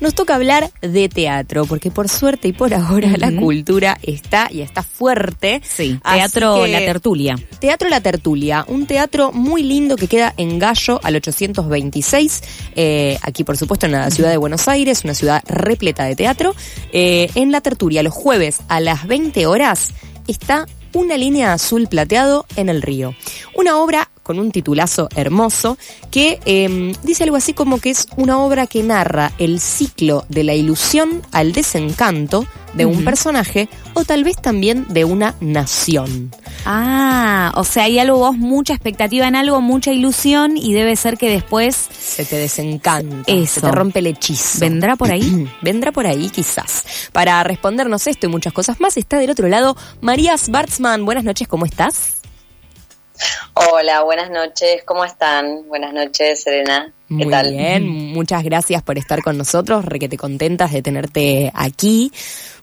nos toca hablar de teatro, porque por suerte y por ahora la cultura está y está fuerte. Sí, Teatro La Tertulia. Teatro La Tertulia, un teatro muy lindo que queda en Gallo al 826, eh, aquí por supuesto en la ciudad de Buenos Aires, una ciudad repleta de teatro. Eh, en La Tertulia, los jueves a las 20 horas, está una línea azul plateado en el río. Una obra con un titulazo hermoso que em, dice algo así como que es una obra que narra el ciclo de la ilusión al desencanto de un personaje o tal vez también de una nación. Ah, o sea, hay algo vos, mucha expectativa en algo, mucha ilusión y debe ser que después se te desencanta, se te rompe el hechizo. ¿Vendrá por ahí? Vendrá por ahí quizás. Para respondernos esto y muchas cosas más está del otro lado María Schwartzman. Buenas noches, ¿cómo estás? Hola, buenas noches, ¿cómo están? Buenas noches, Serena. ¿Qué Muy tal? bien, muchas gracias por estar con nosotros, requete contentas de tenerte aquí.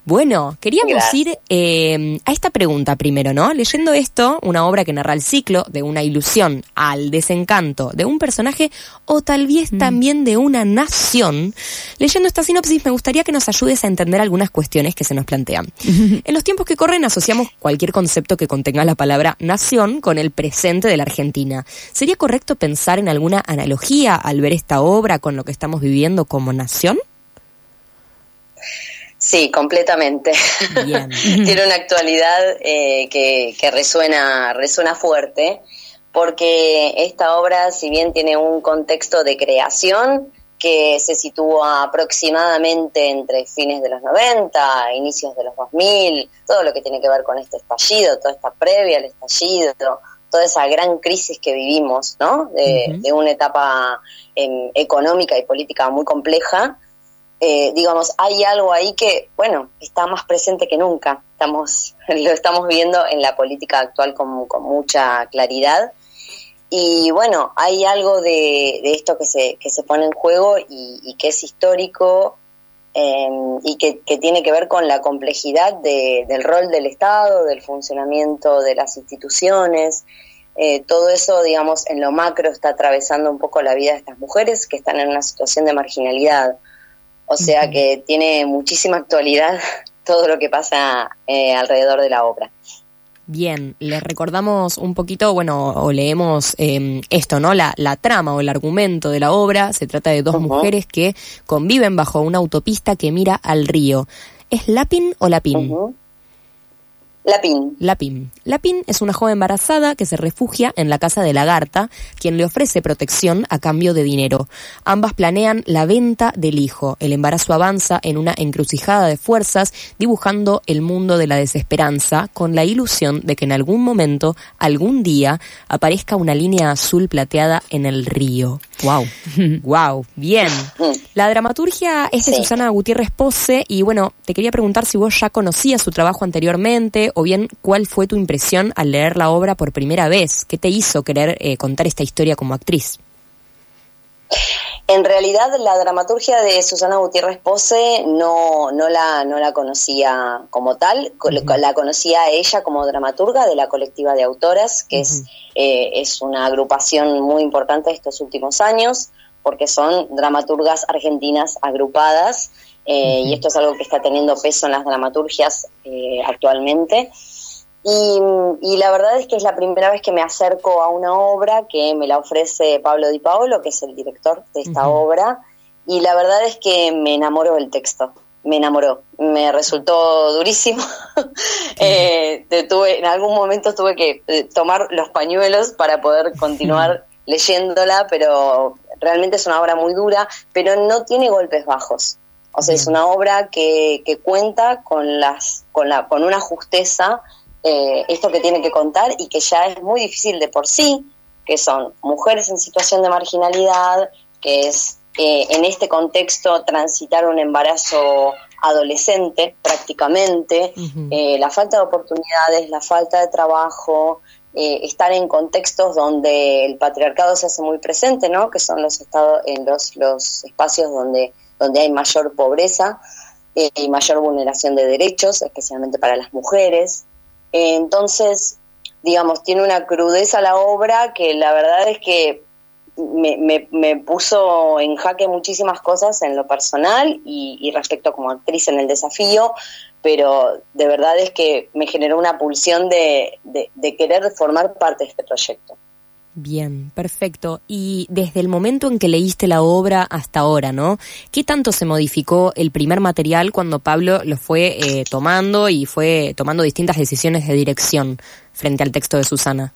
Bueno, queríamos ir eh, a esta pregunta primero, ¿no? Leyendo esto, una obra que narra el ciclo de una ilusión al desencanto de un personaje o tal vez Mm. también de una nación, leyendo esta sinopsis me gustaría que nos ayudes a entender algunas cuestiones que se nos plantean. En los tiempos que corren asociamos cualquier concepto que contenga la palabra nación con el presente de la Argentina. ¿Sería correcto pensar en alguna analogía al ver esta obra con lo que estamos viviendo como nación? Sí, completamente. Bien. Tiene una actualidad eh, que, que resuena, resuena fuerte, porque esta obra, si bien tiene un contexto de creación que se sitúa aproximadamente entre fines de los 90, inicios de los 2000, todo lo que tiene que ver con este estallido, toda esta previa al estallido, toda esa gran crisis que vivimos, ¿no? De, una etapa em, económica y política muy compleja, eh, digamos, hay algo ahí que, bueno, está más presente que nunca. Estamos, lo estamos viendo en la política actual con, mucha claridad. Y bueno, hay algo de, esto que se, que se pone en juego y, que es histórico eh, y que, que tiene que ver con la complejidad de- del rol del Estado, del funcionamiento de las instituciones. Eh, todo eso, digamos, en lo macro está atravesando un poco la vida de estas mujeres que están en una situación de marginalidad. O sea que tiene muchísima actualidad todo lo que pasa eh, alrededor de la obra. Bien, les recordamos un poquito, bueno, o leemos eh, esto, ¿no? La, la trama o el argumento de la obra. Se trata de dos mujeres que conviven bajo una autopista que mira al río. ¿Es Lapin o Lapin? Ujú. Lapin. Lapin. Lapin es una joven embarazada que se refugia en la casa de Lagarta, quien le ofrece protección a cambio de dinero. Ambas planean la venta del hijo. El embarazo avanza en una encrucijada de fuerzas, dibujando el mundo de la desesperanza, con la ilusión de que en algún momento, algún día, aparezca una línea azul plateada en el río. Wow. Wow, bien. La dramaturgia es de Sí. Susana Gutiérrez Pose y bueno, te quería preguntar si vos ya conocías su trabajo anteriormente o bien cuál fue tu impresión al leer la obra por primera vez. ¿Qué te hizo querer eh, contar esta historia como actriz? En realidad la dramaturgia de Susana Gutiérrez Pose no, no, la, no la conocía como tal, la conocía ella como dramaturga de la colectiva de autoras, que es, eh, es una agrupación muy importante de estos últimos años, porque son dramaturgas argentinas agrupadas, eh, y esto es algo que está teniendo peso en las dramaturgias eh, actualmente. Y, y la verdad es que es la primera vez que me acerco a una obra que me la ofrece Pablo Di Paolo, que es el director de esta obra, y la verdad es que me enamoró el texto, me enamoró, me resultó durísimo. Eh, tuve, en algún momento tuve que tomar los pañuelos para poder continuar leyéndola, pero realmente es una obra muy dura, pero no tiene golpes bajos. O sea, es una obra que, que cuenta con las, con la, con una justeza eh, esto que tiene que contar y que ya es muy difícil de por sí, que son mujeres en situación de marginalidad, que es eh, en este contexto transitar un embarazo adolescente prácticamente, eh, la falta de oportunidades, la falta de trabajo, eh, estar en contextos donde el patriarcado se hace muy presente, ¿no? Que son los estados, en los, los espacios donde, donde hay mayor pobreza eh, y mayor vulneración de derechos, especialmente para las mujeres. Entonces, digamos, tiene una crudeza la obra que la verdad es que me, puso en jaque muchísimas cosas en lo personal y, respecto como actriz en el desafío, pero de verdad es que me generó una pulsión de, de querer formar parte de este proyecto. Bien, perfecto. Y desde el momento en que leíste la obra hasta ahora, ¿no? ¿Qué tanto se modificó el primer material cuando Pablo lo fue eh, tomando y fue tomando distintas decisiones de dirección frente al texto de Susana?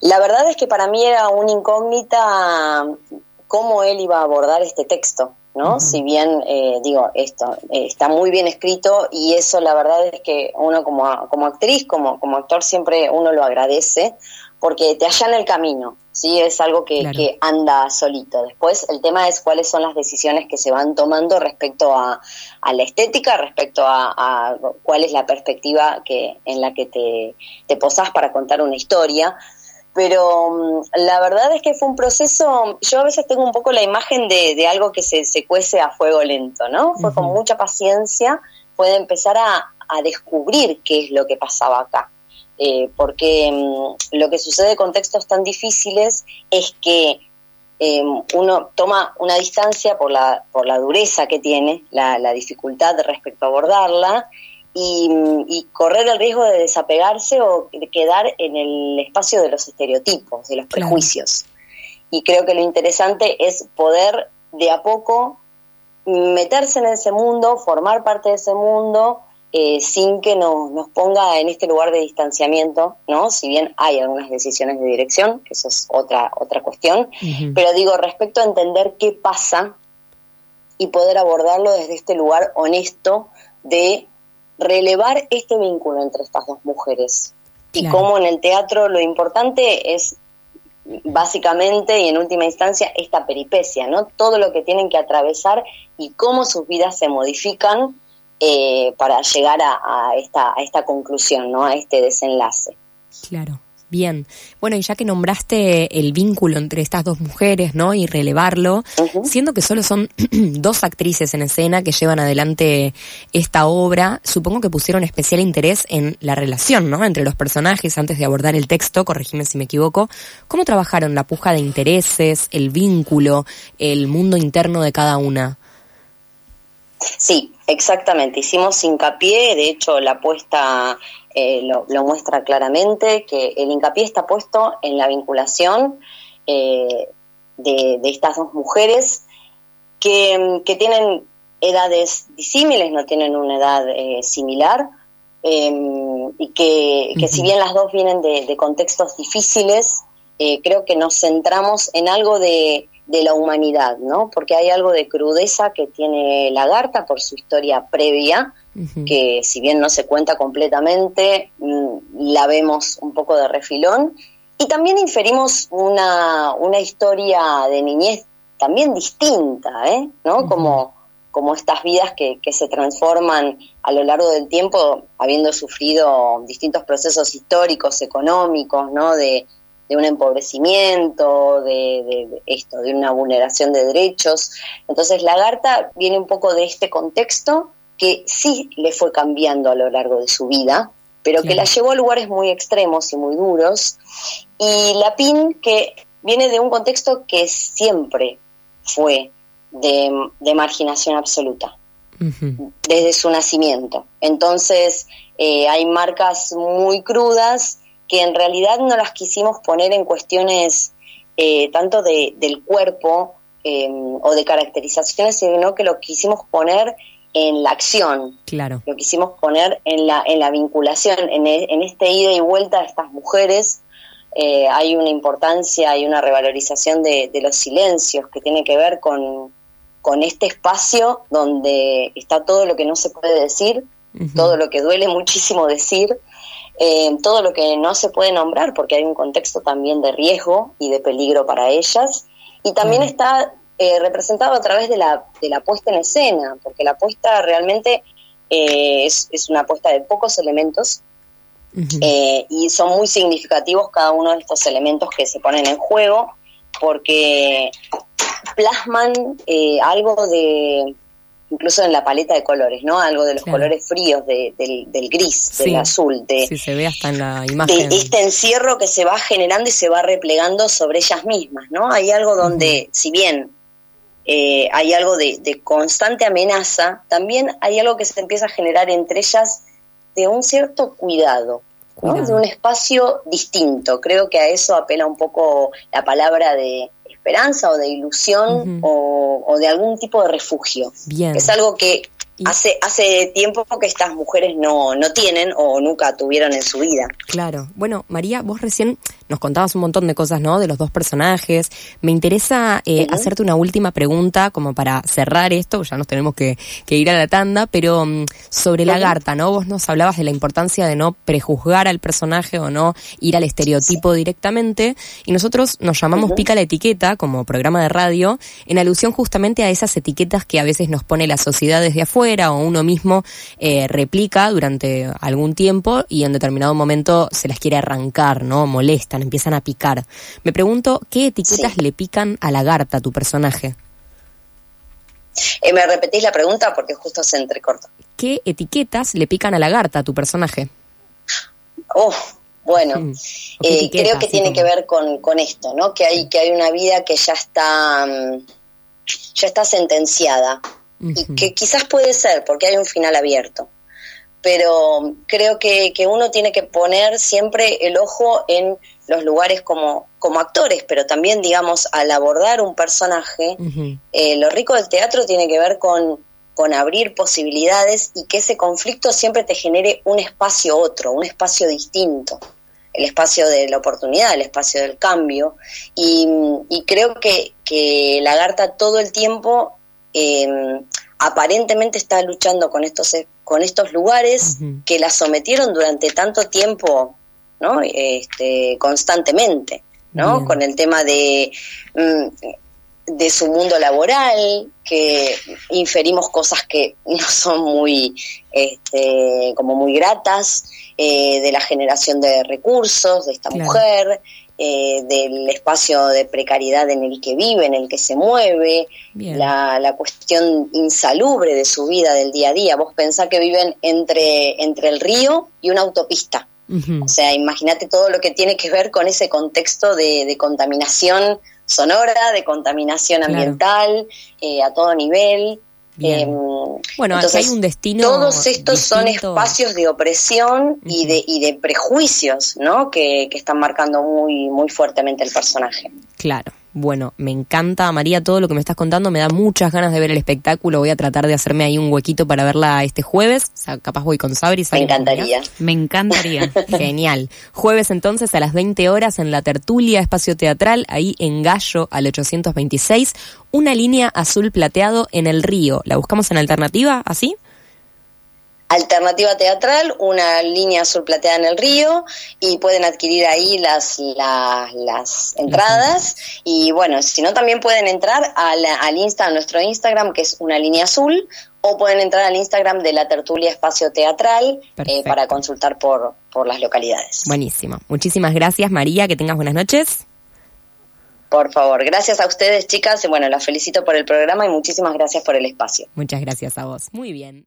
La verdad es que para mí era una incógnita cómo él iba a abordar este texto, ¿no? Si bien, eh, digo, esto eh, está muy bien escrito y eso la verdad es que uno como, como actriz, como, como actor, siempre uno lo agradece porque te allana el camino, ¿sí? Es algo que, anda solito. Después el tema es cuáles son las decisiones que se van tomando respecto a, la estética, respecto a, cuál es la perspectiva que, en la que te, te posás para contar una historia. Pero mm, la verdad es que fue un proceso, yo a veces tengo un poco la imagen de, algo que se, se, cuece a fuego lento, ¿no? Fue con mucha paciencia, puede empezar a, a descubrir qué es lo que pasaba acá. Eh, porque mm, lo que sucede con textos tan difíciles es que em, uno toma una distancia por la, por la dureza que tiene, la, dificultad respecto a abordarla, mm, y, correr el riesgo de desapegarse o de quedar en el espacio de los estereotipos, de los prejuicios. Y creo que lo interesante es poder de a poco meterse en ese mundo, formar parte de ese mundo, eh, sin que nos, nos ponga en este lugar de distanciamiento, ¿no? Si bien hay algunas decisiones de dirección, que eso es otra, otra cuestión, pero digo, respecto a entender qué pasa y poder abordarlo desde este lugar honesto de relevar este vínculo entre estas dos mujeres. Y cómo en el teatro lo importante es básicamente y en última instancia esta peripecia, ¿no? Todo lo que tienen que atravesar y cómo sus vidas se modifican eh, para llegar a, esta, a esta conclusión, ¿no? a este desenlace. Claro. Bien, bueno, y ya que nombraste el vínculo entre estas dos mujeres, ¿no? Y relevarlo, siendo que solo son dos actrices en escena que llevan adelante esta obra, supongo que pusieron especial interés en la relación, ¿no? Entre los personajes antes de abordar el texto, corregime si me equivoco. ¿Cómo trabajaron la puja de intereses, el vínculo, el mundo interno de cada una? Sí, exactamente. Hicimos hincapié, de hecho la apuesta eh, lo, muestra claramente, que el hincapié está puesto en la vinculación eh, de, estas dos mujeres que, tienen edades disímiles, no tienen una edad eh, similar, em, y que, si bien las dos vienen de contextos difíciles, creo que nos centramos en algo de de la humanidad, ¿no? Porque hay algo de crudeza que tiene Lagarta por su historia previa, que si bien no se cuenta completamente, mm, la vemos un poco de refilón. Y también inferimos una, una historia de niñez también distinta, ¿eh? ¿no? Como, como estas vidas que, que se transforman a lo largo del tiempo, habiendo sufrido distintos procesos históricos, económicos, ¿no? De, de un empobrecimiento, de, esto, de una vulneración de derechos. Entonces Lagarta viene un poco de este contexto que sí le fue cambiando a lo largo de su vida, pero que la llevó a lugares muy extremos y muy duros. Y la PIN que viene de un contexto que siempre fue de, marginación absoluta. desde su nacimiento. Entonces, eh, hay marcas muy crudas que en realidad no las quisimos poner en cuestiones eh, tanto de, del cuerpo em, o de caracterizaciones, sino que lo quisimos poner en la acción. Claro. Lo quisimos poner en la, en la vinculación, en, e, en este ida y vuelta de estas mujeres. Eh, hay una importancia, hay una revalorización de, los silencios que tiene que ver con, con este espacio donde está todo lo que no se puede decir, todo lo que duele muchísimo decir, eh, todo lo que no se puede nombrar porque hay un contexto también de riesgo y de peligro para ellas. Y también está eh, representado a través de la, de la puesta en escena, porque la puesta realmente eh, es, es, una puesta de pocos elementos y son muy significativos cada uno de estos elementos que se ponen en juego, porque plasman algo de, incluso en la paleta de colores, ¿no? Algo de los colores fríos, del, gris, del azul, de, sí, se ve hasta en la imagen. de este encierro que se va generando y se va replegando sobre ellas mismas, ¿no? Hay algo donde, si bien eh, hay algo de, constante amenaza, también hay algo que se empieza a generar entre ellas de un cierto cuidado, de un espacio distinto. Creo que a eso apela un poco la palabra de esperanza o de ilusión o, de algún tipo de refugio. Es algo que Hace, hace tiempo que estas mujeres no, no tienen o nunca tuvieron en su vida. Claro. Bueno, María, vos recién nos contabas un montón de cosas, ¿no? De los dos personajes. Me interesa eh, hacerte una última pregunta como para cerrar esto, ya nos tenemos que, ir a la tanda, pero mm, sobre la Garta, ¿no? Vos nos hablabas de la importancia de no prejuzgar al personaje o no ir al estereotipo directamente y nosotros nos llamamos Pica la Etiqueta como programa de radio en alusión justamente a esas etiquetas que a veces nos pone la sociedad desde afuera o uno mismo eh, replica durante algún tiempo y en determinado momento se las quiere arrancar, ¿no? Empiezan a picar. Me pregunto, ¿qué etiquetas le pican a la garta a tu personaje? Eh, ¿Me repetís la pregunta? Porque justo se entrecorta. ¿Qué etiquetas le pican a la garta a tu personaje? Oh, bueno, mm. eh, creo que tiene que ver con, con, esto, ¿no? Que hay, que hay una vida que ya está, mm, ya está sentenciada y que quizás puede ser, porque hay un final abierto. Pero creo que, uno tiene que poner siempre el ojo en los lugares como, como actores, pero también, digamos, al abordar un personaje, eh, lo rico del teatro tiene que ver con, con abrir posibilidades y que ese conflicto siempre te genere un espacio otro, un espacio distinto. El espacio de la oportunidad, el espacio del cambio. Y, creo que, que Lagarta todo el tiempo eh, aparentemente está luchando con estos, con estos lugares que la sometieron durante tanto tiempo, ¿no? Este, constantemente, ¿no? Con el tema de, mm, de su mundo laboral, que inferimos cosas que no son muy, este, como muy gratas, eh, de la generación de recursos de esta mujer, eh, del espacio de precariedad en el que vive, en el que se mueve, la, cuestión insalubre de su vida del día a día. Vos pensás que viven entre, entre el río y una autopista. O sea, imagínate todo lo que tiene que ver con ese contexto de, contaminación sonora, de contaminación ambiental eh, a todo nivel. Em, bueno, entonces, hay un destino. Todos estos son espacios de opresión y, de, y de prejuicios, ¿no? Que, que están marcando muy, muy fuertemente el personaje. Claro. Bueno, me encanta, María, todo lo que me estás contando. Me da muchas ganas de ver el espectáculo. Voy a tratar de hacerme ahí un huequito para verla este jueves. O sea, capaz voy con Sabri. Me encantaría. Me encantaría. Genial. Jueves entonces a las 20 horas en la tertulia Espacio Teatral, ahí en Gallo al 826. Una línea azul plateado en el río. ¿La buscamos en alternativa así? Alternativa Teatral, una línea azul plateada en el río y pueden adquirir ahí las, las entradas y bueno, si no también pueden entrar al, al Insta, a nuestro Instagram que es una línea azul o pueden entrar al Instagram de la tertulia Espacio Teatral eh, para consultar por, por las localidades. Buenísimo. Muchísimas gracias María, que tengas buenas noches. Por favor, gracias a ustedes chicas, bueno, las felicito por el programa y muchísimas gracias por el espacio. Muchas gracias a vos. Muy bien.